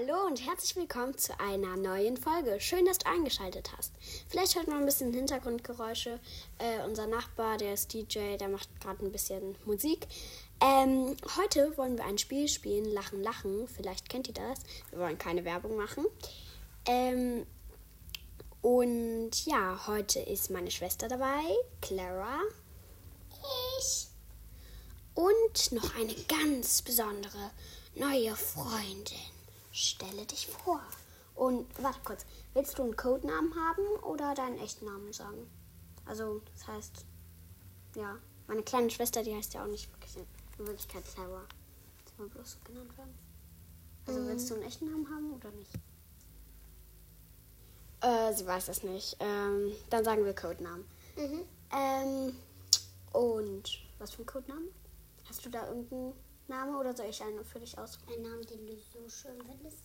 Hallo und herzlich willkommen zu einer neuen Folge. Schön, dass du eingeschaltet hast. Vielleicht hört man ein bisschen Hintergrundgeräusche. Äh, unser Nachbar, der ist DJ, der macht gerade ein bisschen Musik. Ähm, heute wollen wir ein Spiel spielen, Lachen, Lachen. Vielleicht kennt ihr das. Wir wollen keine Werbung machen. Ähm, und ja, heute ist meine Schwester dabei, Clara. Ich. Und noch eine ganz besondere neue Freundin. Stelle dich vor. Und warte kurz, willst du einen Codenamen haben oder deinen echten Namen sagen? Also, das heißt, ja, meine kleine Schwester, die heißt ja auch nicht wirklich in Wirklichkeit Clara. Will bloß so genannt werden. Also, willst du einen echten Namen haben oder nicht? Äh, sie weiß das nicht. Ähm, dann sagen wir Codenamen. Mhm. Ähm, und was für ein Codenamen? Hast du da irgendeinen Namen oder soll ich einen für dich aussuchen? Ein Name, den du so schön findest.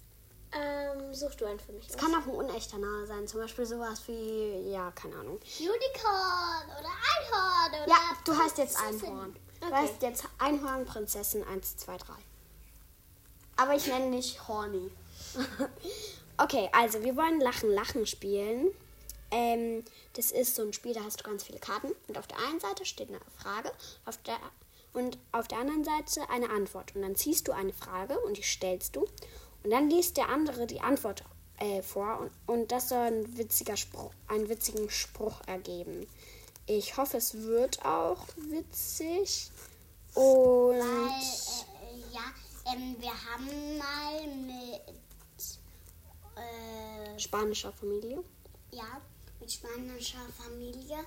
Ähm, such du einen für mich. Es kann auch ein unechter Name sein, zum Beispiel sowas wie, ja, keine Ahnung. Unicorn oder Einhorn oder. Ja, du heißt jetzt. Einhorn. Du Okay. heißt jetzt Einhorn Prinzessin 1, 2, 3. Aber ich nenne dich Horny. okay, also wir wollen Lachen, Lachen spielen. Ähm, das ist so ein Spiel, da hast du ganz viele Karten. Und auf der einen Seite steht eine Frage auf der, und auf der anderen Seite eine Antwort. Und dann ziehst du eine Frage und die stellst du. Und dann liest der andere die Antwort äh, vor. Und, und das soll ein witziger Spruch, einen witzigen Spruch ergeben. Ich hoffe, es wird auch witzig. Und Weil, äh, ja, ähm, wir haben mal mit. Äh, spanischer Familie. ja, mit spanischer Familie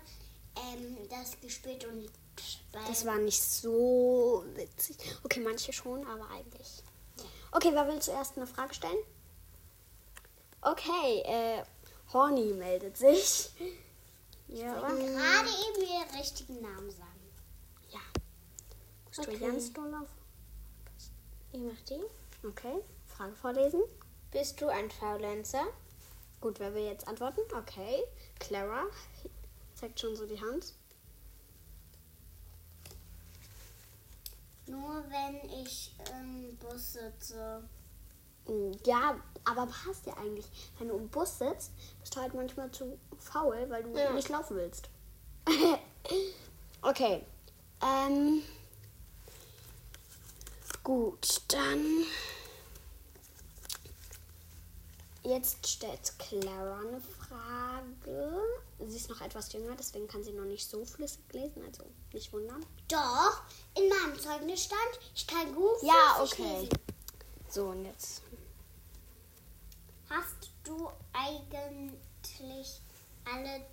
ähm, das gespielt und Das war nicht so witzig. Okay, manche schon, aber eigentlich. Okay, wer will zuerst eine Frage stellen? Okay, äh, Horny meldet sich. Ja, gerade eben ihren richtigen Namen sagen. ja. Musst du Okay. ganz doll auf. Ich mach die. Okay, Frage vorlesen. Bist du ein Faulenzer? Gut, wer will jetzt antworten? Okay, Clara zeigt schon so die Hand. Nur wenn ich im Bus sitze. Mm, Ja, aber passt ja eigentlich. Wenn du im Bus sitzt, bist du halt manchmal zu faul, weil du Ja. nicht laufen willst. okay. Ähm. Gut, dann. Jetzt stellt Clara eine Frage. Sie ist noch etwas jünger, deswegen kann sie noch nicht so flüssig lesen, also nicht wundern. Doch, in meinem Zeugnis stand, ich kann gut Ja, okay. lesen. So, und jetzt. Hast du eigentlich alle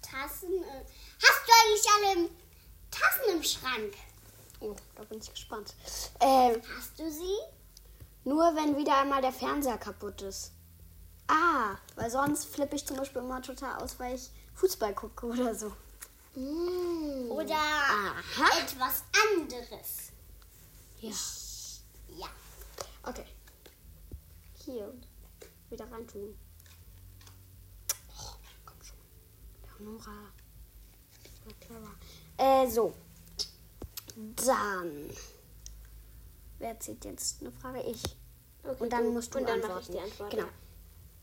Tassen? äh, Hast du eigentlich alle Tassen im Schrank? Oh, da bin ich gespannt. Ähm. Hast du sie? Nur wenn wieder einmal der Fernseher kaputt ist. Ah, weil sonst flippe ich zum Beispiel immer total aus, weil ich Fußball gucke oder so. Oder Aha. etwas anderes? Ja. Ja. Okay. Hier. Wieder reintun. Oh, komm schon. Leonora. Clara. Äh, so. Dann. Wer zieht jetzt eine Frage? Ich. Okay, Und dann musst du Und dann antworten. mache ich die Antwort. Genau.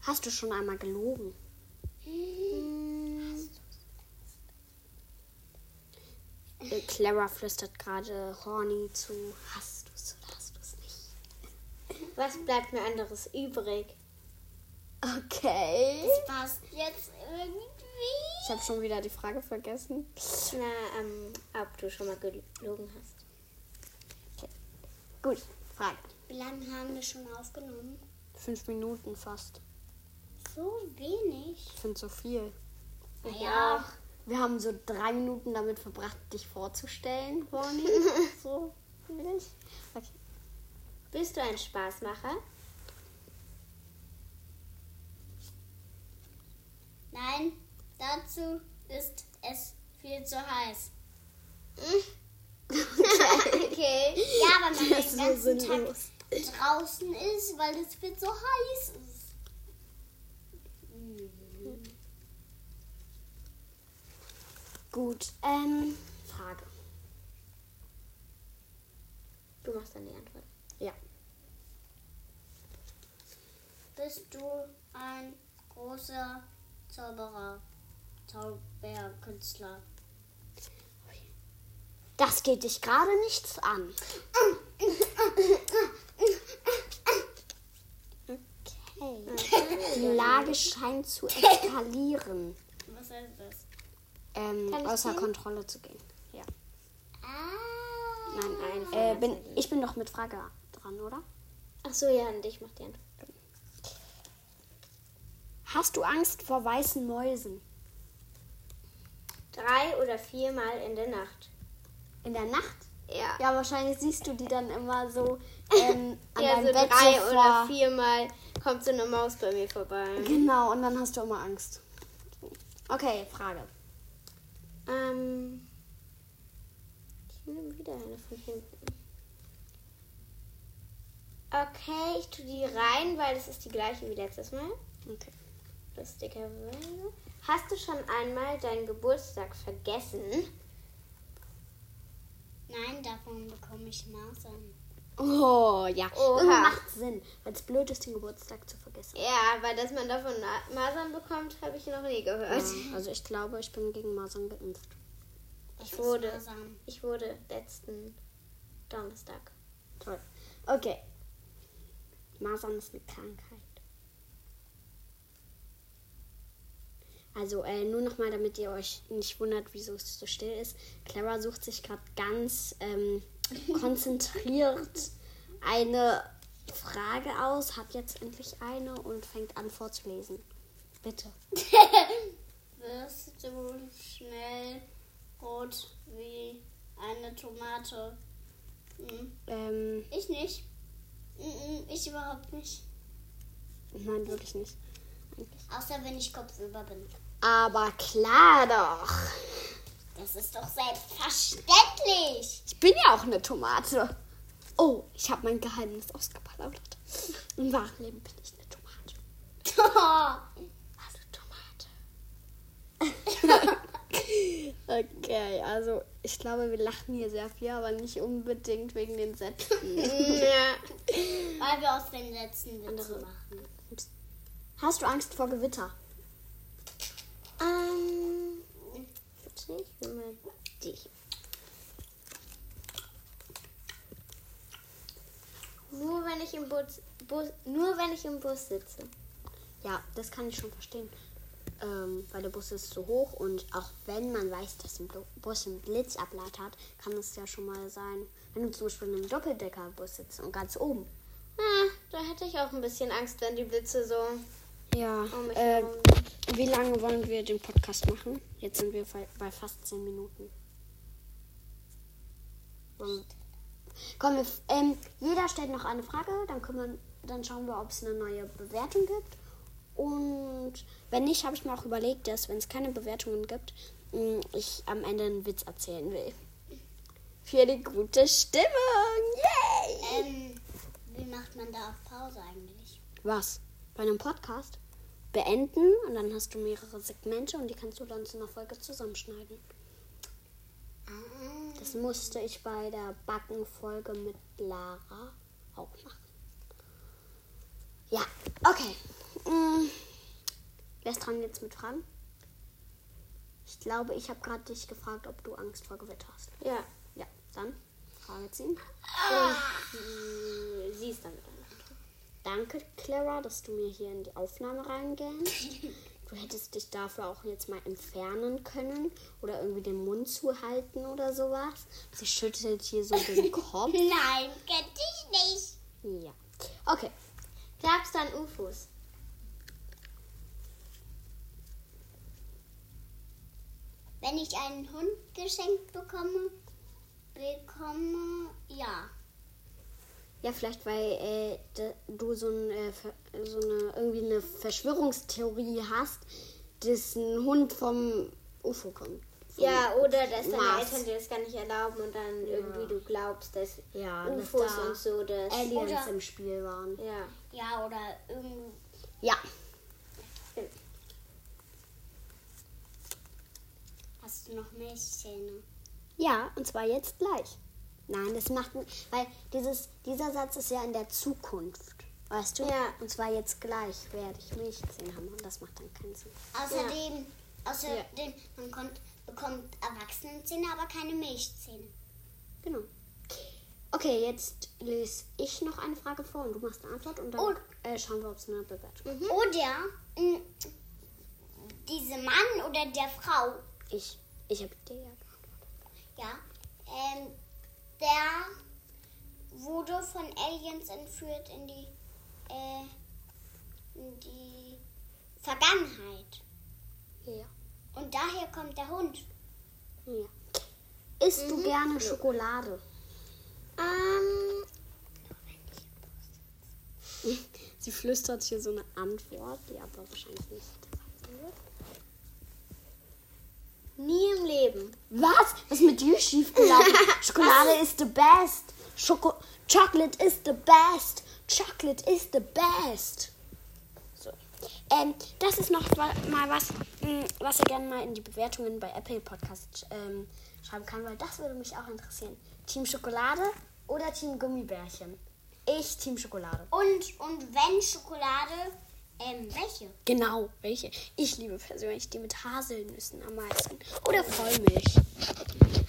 Hast du schon einmal gelogen? Äh, Clara flüstert gerade Horny zu. Hast du es oder hast du es nicht? Was bleibt mir anderes übrig? Okay. Das passt jetzt irgendwie. Ich habe schon wieder die Frage vergessen. Na, ähm, ob du schon mal gelogen hast. Gut, Frage. Wie lange haben wir schon aufgenommen? Fünf Minuten fast. So wenig. Ich finde so viel. Ja. Wir haben so drei Minuten damit verbracht, dich vorzustellen, Horny. so, finde ich. Okay. Bist du ein Spaßmacher? Nein, dazu ist es viel zu heiß. Okay. Ja, weil man Das ist den so ganzen. Tag draußen ist, weil es viel zu heiß ist. Gut, ähm, Frage. Du machst dann die Antwort. Ja. bist du ein großer Zauberer, Zauberkünstler? Das geht dich gerade nichts an. Okay. Die Lage scheint zu eskalieren, Was heißt das? Ähm, außer? Kontrolle zu gehen. Ja. Ah. Nein, eine Äh, bin, ich bin doch mit Frage dran, oder? Ach so, ja, und ich mach die Antwort. Hast du Angst vor weißen Mäusen? Drei oder viermal in der Nacht. In der Nacht? Ja. Ja, wahrscheinlich siehst du die dann immer so ähm, an Ja, deinem so Bett drei so oder viermal kommt so eine Maus bei mir vorbei. Genau, und dann hast du immer Angst. Okay, Frage. Ähm. Ich nehme wieder eine von hinten. Okay, ich tue die rein, weil das ist die gleiche wie letztes Mal. Okay. Lustigerweise. Hast du schon einmal deinen Geburtstag vergessen? Nein, davon bekomme ich Masern. Oh, ja. Oha. Irgendwie macht Sinn, weil es blöd ist, den Geburtstag zu vergessen. Ja, weil dass man davon Masern bekommt, habe ich noch nie gehört. Ja, also ich glaube, ich bin gegen Masern geimpft. Was Ich ist wurde. Masern? Ich wurde letzten Donnerstag. Toll. Okay. Masern ist eine Krankheit. Also äh, nur nochmal, damit ihr euch nicht wundert, wieso es so still ist. Clara sucht sich gerade ganz ähm, konzentriert eine Frage aus, hat jetzt endlich eine und fängt an vorzulesen. Bitte. Wirst du schnell rot wie eine Tomate? Hm. Ähm, Ich nicht. Mm, Ich überhaupt nicht. nein, wirklich nicht. Eigentlich. Außer wenn ich kopfüber bin. Aber klar doch. Das ist doch selbstverständlich. Ich bin ja auch eine Tomate. Oh, ich habe mein Geheimnis ausgeplaudert. Im wahren Leben bin ich eine Tomate. Also Tomate. okay, also ich glaube, wir lachen hier sehr viel, aber nicht unbedingt wegen den Sätzen. Weil wir aus den letzten Witze machen. Hast du Angst vor Gewitter? Ähm. Ich will mal dich. Nur wenn ich im Bus, Bus, nur wenn ich im Bus sitze. Ja, das kann ich schon verstehen. Ähm, weil der Bus ist so hoch und auch wenn man weiß, dass ein Bus einen Blitzableiter hat, kann es ja schon mal sein, wenn du zum Beispiel in einem Doppeldeckerbus sitzt und ganz oben. Ah, da hätte ich auch ein bisschen Angst, wenn die Blitze so Ja, mich äh, wie lange wollen wir den Podcast machen? Jetzt sind wir bei- fast 10 Minuten. Wollen- Komm, wir, ähm, jeder stellt noch eine Frage, dann, können wir, dann schauen wir, ob es eine neue Bewertung gibt. Und wenn nicht, habe ich mir auch überlegt, dass, wenn es keine Bewertungen gibt, mh, ich am Ende einen Witz erzählen will. Für die gute Stimmung. Yay! Ähm, wie macht man da auf Pause eigentlich? Was? Bei einem Podcast? Beenden und dann hast du mehrere Segmente und die kannst du dann zu einer Folge zusammenschneiden. Ah, Das musste ich bei der Backenfolge mit Lara auch machen. Ja, okay. Hm. Wer ist dran jetzt mit Fragen? Ich glaube, ich habe gerade dich gefragt, ob du Angst vor Gewitter hast. Ja. Ja, dann Frage ziehen. Und sie ist damit dran. Danke, Clara, dass du mir hier in die Aufnahme reingehst. Du hättest dich dafür auch jetzt mal entfernen können oder irgendwie den Mund zuhalten oder sowas. Sie schüttelt hier so den Kopf. Nein, kenn ich nicht. Ja. Okay. Glaubst du an UFOs? Wenn ich einen Hund geschenkt bekomme, bekomme, ja. Ja, vielleicht weil äh, du so, ein, äh, so eine irgendwie eine Verschwörungstheorie hast, dass ein Hund vom UFO kommt. Vom- Ja, oder dass deine Mars. Eltern dir das gar nicht erlauben und dann irgendwie du glaubst, dass Ja, dass UFOs da und so das. Aliens Oder- im Spiel waren. Ja. Ja, oder irgend, Ja. hast du noch Milchzähne? Ja, und zwar jetzt gleich. Nein, das macht weil dieses dieser Satz ist ja in der Zukunft. Weißt du? Ja. Und zwar jetzt gleich werde ich Milchzähne haben und das macht dann keinen Sinn. Außerdem, außerdem man kommt, bekommt Erwachsenenzähne, aber keine Milchzähne. Genau. Okay, jetzt lese ich noch eine Frage vor und du machst eine Antwort und dann Oh. äh, schauen wir, ob es eine Bewertung gibt. Oder mh, diese Mann oder der Frau, Ich, ich habe dir ja ja, ähm, der wurde von Aliens entführt in die, äh, in die Vergangenheit. Ja. Und daher kommt der Hund. ja. Isst du gerne Schokolade? Ähm, Sie flüstert hier so eine Antwort, die aber wahrscheinlich nicht. Nie im Leben. Was? Was ist mit dir schiefgelaufen? Schokolade is the best. Schoko Chocolate is the best. Chocolate is the best. So. Ähm, das ist noch mal was, mh, was ihr gerne mal in die Bewertungen bei Apple Podcast ähm, schreiben kann, weil das würde mich auch interessieren. Team Schokolade oder Team Gummibärchen? Ich Team Schokolade. Und, und wenn Schokolade, ähm, welche? Genau, welche? Ich liebe persönlich die mit Haselnüssen am meisten. Oder Vollmilch.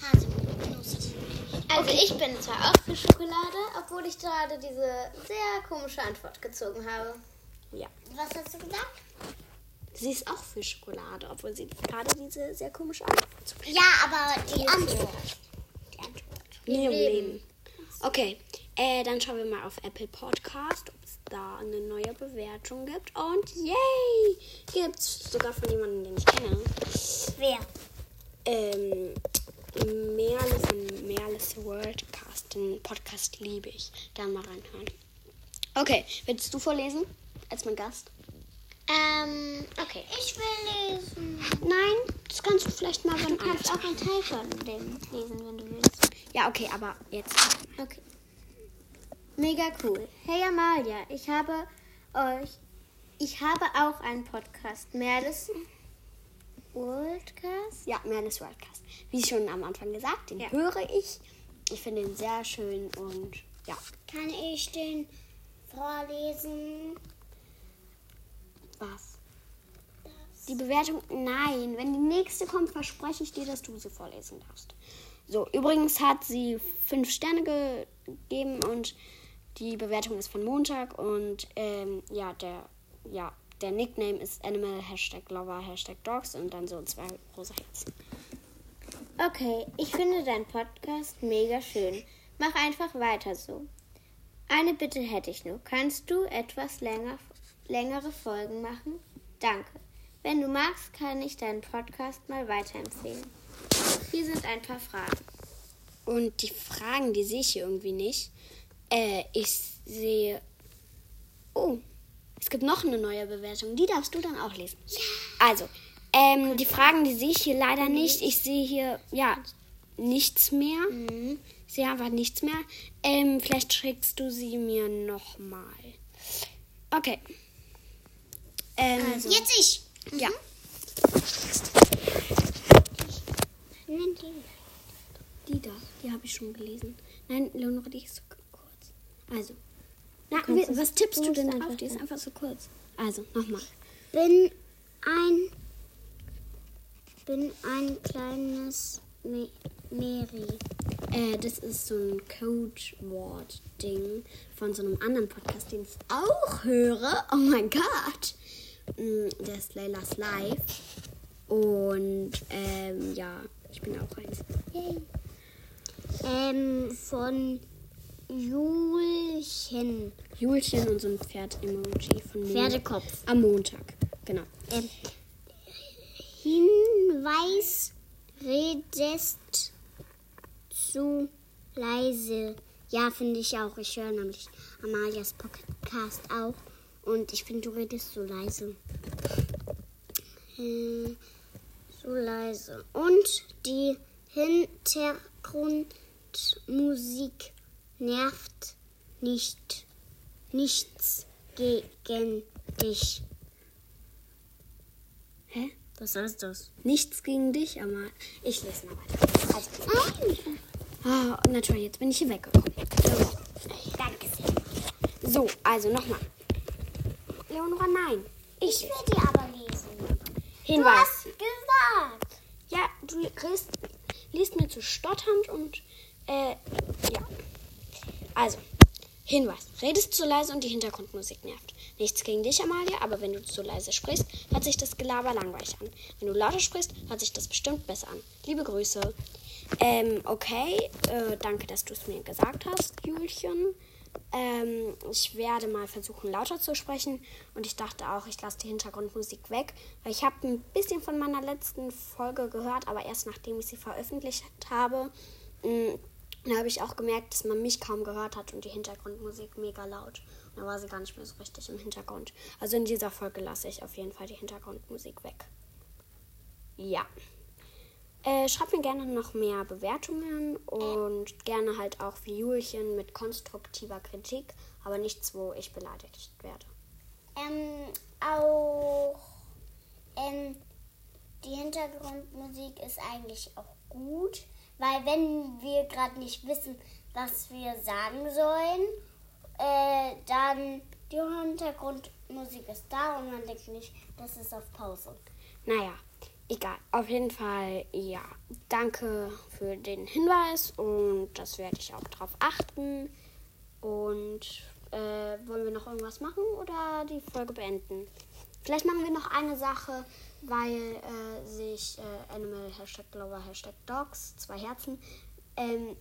Haselnuss. Also ich bin zwar auch für Schokolade, obwohl ich gerade diese sehr komische Antwort gezogen habe. Ja. Was hast du gesagt? Sie ist auch für Schokolade, obwohl sie gerade diese sehr komische Antwort zu Ja, aber die Antwort. Die Antwort. Nie im Leben. Leben. Okay, äh, dann schauen wir mal auf Apple Podcast, da eine neue Bewertung gibt. Und yay! Gibt's sogar von jemandem, den ich kenne. Wer? Ähm, Merle von Merles Worldcast. Den Podcast liebe ich. Gerne mal reinhören. Okay, willst du vorlesen? Als mein Gast? Ähm, okay. Ich will lesen. Nein, das kannst du vielleicht mal beim Du kannst auch einen Teil von dem lesen, wenn du willst. Ja, okay, aber jetzt. Okay. Mega cool. Hey Amalia, ich habe euch, ich habe auch einen Podcast. Merles Worldcast? Ja, Merles Worldcast. Wie schon am Anfang gesagt, den Ja. höre ich. Ich finde ihn sehr schön und ja. Kann ich den vorlesen? Was? Die Bewertung? Nein. Wenn die nächste kommt, verspreche ich dir, dass du sie vorlesen darfst. So, übrigens hat sie fünf Sterne gegeben und die Bewertung ist von Montag und ähm, ja, der, ja, der Nickname ist Animal Hashtag Lover Hashtag Dogs und dann so zwei rosa Herzen. Okay, ich finde deinen Podcast mega schön. Mach einfach weiter so. Eine Bitte hätte ich nur. Kannst du etwas länger, längere Folgen machen? Danke. Wenn du magst, kann ich deinen Podcast mal weiterempfehlen. Hier sind ein paar Fragen. Und die Fragen, die sehe ich hier irgendwie nicht. Äh, ich sehe. Oh, es gibt noch eine neue Bewertung. Die darfst du dann auch lesen. Also, ähm, die Fragen, die sehe ich hier leider nicht. Ich sehe hier, ja, nichts mehr. Ich sehe einfach nichts mehr. Ähm, vielleicht schickst du sie mir nochmal. Okay. Ähm, Jetzt ich. ja. Nenn die. Die da, die habe ich schon gelesen. Nein, Leonore, die ist. Also, na, wie, was tippst du denn einfach auf? Die ist einfach so kurz. Also, nochmal. Bin ein. Bin ein kleines Me Meri. Äh, das ist so ein Codewort-Ding von so einem anderen Podcast, den ich auch höre. Oh mein Gott. Mm, Der ist Leilas Live. Und, ähm, ja, ich bin auch eins. Ähm, von Julchen. Julchen und so ein Pferd-Emoji von Pferdekopf. Am Montag, genau. Ähm, Hinweis, redest zu leise. Ja, finde ich auch. Ich höre nämlich Amalias Podcast auch. Und ich finde, du redest so leise. Äh, so leise. Und die Hintergrundmusik nervt nicht. Nichts gegen dich. Hä? Was heißt das? Nichts gegen dich, aber ich lese mal weiter. Also, Ah, na toll, jetzt bin ich hier weggekommen. Danke sehr. So, also nochmal. Leonora, nein. Ich will die aber lesen. Du Hinweis. hast gesagt. Ja, du liest, liest mir zu stotternd und äh, ja. Also, Hinweis. Redest zu leise und die Hintergrundmusik nervt. Nichts gegen dich, Amalia, aber wenn du zu leise sprichst, hört sich das Gelaber langweilig an. Wenn du lauter sprichst, hört sich das bestimmt besser an. Liebe Grüße. Ähm, okay. Äh, danke, dass du es mir gesagt hast, Julchen. Ähm, ich werde mal versuchen, lauter zu sprechen. Und ich dachte auch, ich lasse die Hintergrundmusik weg. Weil ich habe ein bisschen von meiner letzten Folge gehört, aber erst nachdem ich sie veröffentlicht habe. Mm, Da habe ich auch gemerkt, dass man mich kaum gehört hat und die Hintergrundmusik mega laut. Und da war sie gar nicht mehr so richtig im Hintergrund. Also in dieser Folge lasse ich auf jeden Fall die Hintergrundmusik weg. Ja. Äh, schreibt mir gerne noch mehr Bewertungen und gerne halt auch wie Julchen mit konstruktiver Kritik, aber nichts, wo ich beleidigt werde. Ähm, auch ähm, die Hintergrundmusik ist eigentlich auch gut, weil wenn wir gerade nicht wissen, was wir sagen sollen, äh, dann die Hintergrundmusik ist da und man denkt nicht, das ist auf Pause. Naja, egal. Auf jeden Fall, ja. Danke für den Hinweis und das werde ich auch drauf achten. Und äh, wollen wir noch irgendwas machen oder die Folge beenden? Vielleicht machen wir noch eine Sache, weil äh, sich äh, Animal Hashtag Lover Hashtag Dogs, zwei Herzen, ähm,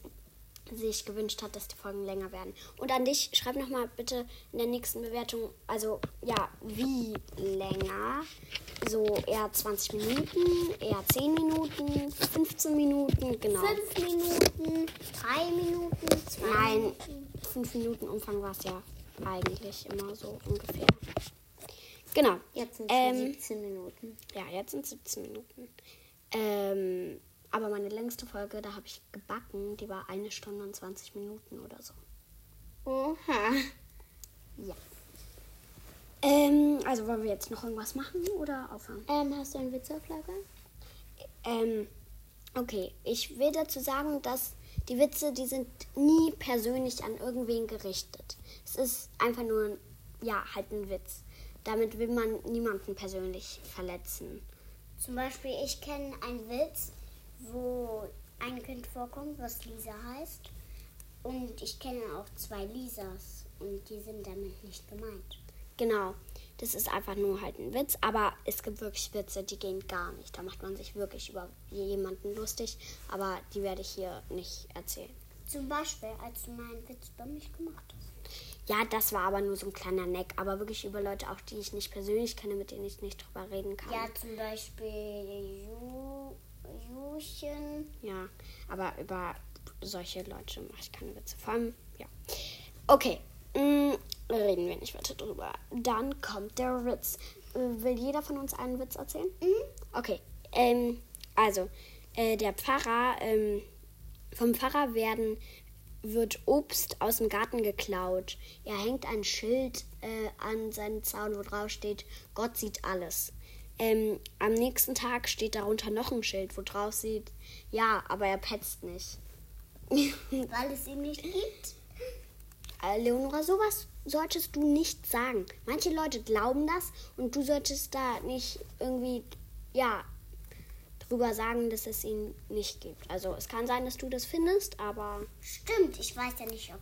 sich gewünscht hat, dass die Folgen länger werden. Und an dich, schreib nochmal bitte in der nächsten Bewertung, also ja, wie länger? So eher 20 Minuten, eher 10 Minuten, 15 Minuten, genau. Fünf Minuten, drei Minuten, zwei Nein, Minuten. 5 Minuten Umfang war es ja eigentlich immer so ungefähr. Genau. Jetzt sind es Ähm, 17 Minuten. Ja, jetzt sind es 17 Minuten. Ähm, aber meine längste Folge, da habe ich gebacken, die war eine Stunde und 20 Minuten oder so. Oha. Ja. Ähm, also wollen wir jetzt noch irgendwas machen oder aufhören? Ähm, hast du einen Witz auf Lager? Ähm, okay, ich will dazu sagen, dass die Witze, die sind nie persönlich an irgendwen gerichtet. Es ist einfach nur, ja, halt ein Witz. Damit will man niemanden persönlich verletzen. Zum Beispiel, ich kenne einen Witz, wo ein Kind vorkommt, was Lisa heißt. Und ich kenne auch zwei Lisas und die sind damit nicht gemeint. Genau, das ist einfach nur halt ein Witz, aber es gibt wirklich Witze, die gehen gar nicht. Da macht man sich wirklich über jemanden lustig, aber die werde ich hier nicht erzählen. Zum Beispiel, als du meinen Witz über mich gemacht hast. Ja, das war aber nur so ein kleiner Neck, aber wirklich über Leute auch, die ich nicht persönlich kenne, mit denen ich nicht drüber reden kann. Ja, zum Beispiel Ju, Juchen. Ja, aber über solche Leute mache ich keine Witze. Vor allem, ja. Okay, mm, reden wir nicht weiter drüber. Dann kommt der Witz. Will jeder von uns einen Witz erzählen? Okay, ähm, also, äh, der Pfarrer, ähm, vom Pfarrer werden, wird Obst aus dem Garten geklaut. Er hängt ein Schild äh, an seinen Zaun, wo drauf steht, Gott sieht alles. Ähm, am nächsten Tag steht darunter noch ein Schild, wo drauf steht, ja, aber er petzt nicht. Weil es ihn nicht gibt. Äh, Leonora, sowas solltest du nicht sagen. Manche Leute glauben das und du solltest da nicht irgendwie, ja, drüber sagen, dass es ihn nicht gibt. Also es kann sein, dass du das findest, aber Stimmt, ich weiß ja nicht, ob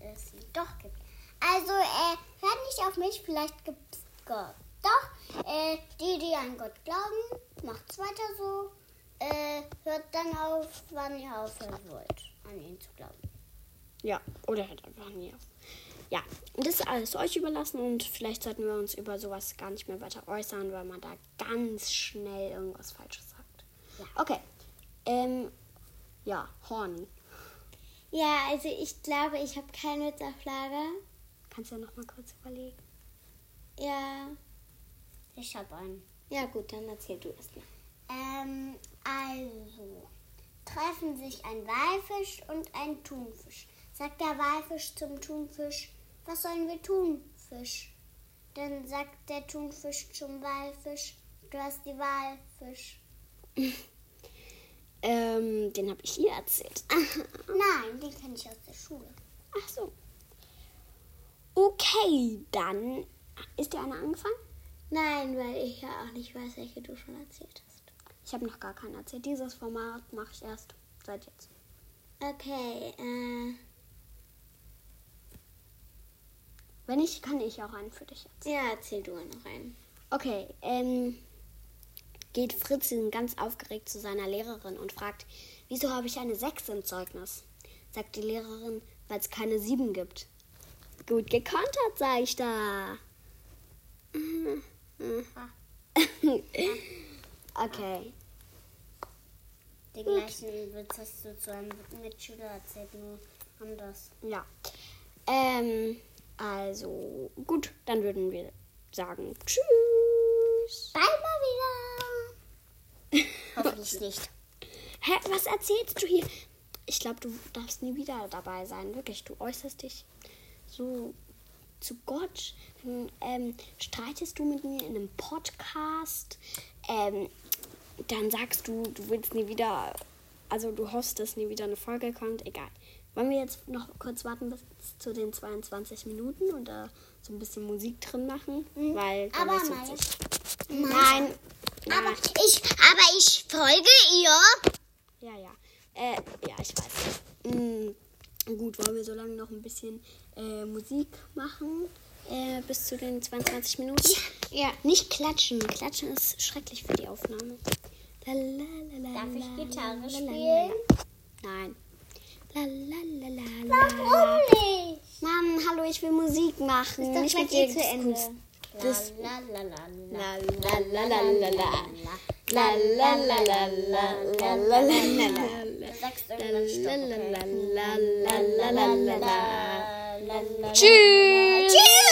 es ihn doch gibt. Also, äh, hört nicht auf mich, vielleicht gibt es Gott. Doch, äh, die, die an Gott glauben, macht's weiter so. Äh, hört dann auf, wann ihr aufhören wollt, an ihn zu glauben. ja, oder halt einfach nie auf. Ja, und das ist alles euch überlassen und vielleicht sollten wir uns über sowas gar nicht mehr weiter äußern, weil man da ganz schnell irgendwas Falsches sagt. Okay, ähm, ja, Horny. Ja, also ich glaube, ich habe keinen Witz auf Lager. Kannst du ja noch mal kurz überlegen. Ja. Ich hab einen. Ja, gut, dann erzähl du erst mal. Ähm, also, treffen sich ein Walfisch und ein Thunfisch. Sagt der Walfisch zum Thunfisch, was sollen wir tun, Fisch? Dann sagt der Thunfisch zum Walfisch, du hast die Wahl, Fisch. Ähm, den habe ich hier erzählt. Nein, den kenne ich aus der Schule. Ach so. Okay, dann ist dir eine angefangen? Nein, weil ich ja auch nicht weiß, welche du schon erzählt hast. Ich habe noch gar keinen erzählt. Dieses Format mache ich erst seit jetzt. Okay, äh, Wenn nicht, kann ich auch einen für dich erzählen. ja, erzähl du noch einen. Okay, ähm, geht Fritzchen ganz aufgeregt zu seiner Lehrerin und fragt, wieso habe ich eine 6 im Zeugnis? Sagt die Lehrerin, weil es keine 7 gibt. Gut gekontert, sag ich da. okay, Den gleichen Witz hast du zu einem Mitschüler erzählt, nur anders. ja. Ähm, also, gut, dann würden wir sagen, tschüss. Mal Hoffentlich nicht. Hä, was erzählst du hier? Ich glaube, du darfst nie wieder dabei sein. Wirklich, du äußerst dich so zu Gott. Dann, Ähm, streitest du mit mir in einem Podcast. Ähm, dann sagst du, du willst nie wieder, also du hoffst, dass nie wieder eine Folge kommt. Egal. Wollen wir jetzt noch kurz warten bis zu den 22 Minuten und da so ein bisschen Musik drin machen? Weil dann Aber witzig. Nein. Aber ich, aber ich folge ihr. Ja, ja. Äh, ja, ich weiß. Mm, gut, wollen wir so lange noch ein bisschen äh, Musik machen? Äh, bis zu den 22 Minuten? Ja. Nicht klatschen. Klatschen ist schrecklich für die Aufnahme. La, la, la, la, Darf ich Gitarre spielen? Nein. La, la, la, la, la, la. nicht? Mann, hallo, ich will Musik machen. Ist doch Nicht mit eh dir zu Ende. Das la la la la La, la, la, la, la, la. La, la, la. Tschüss.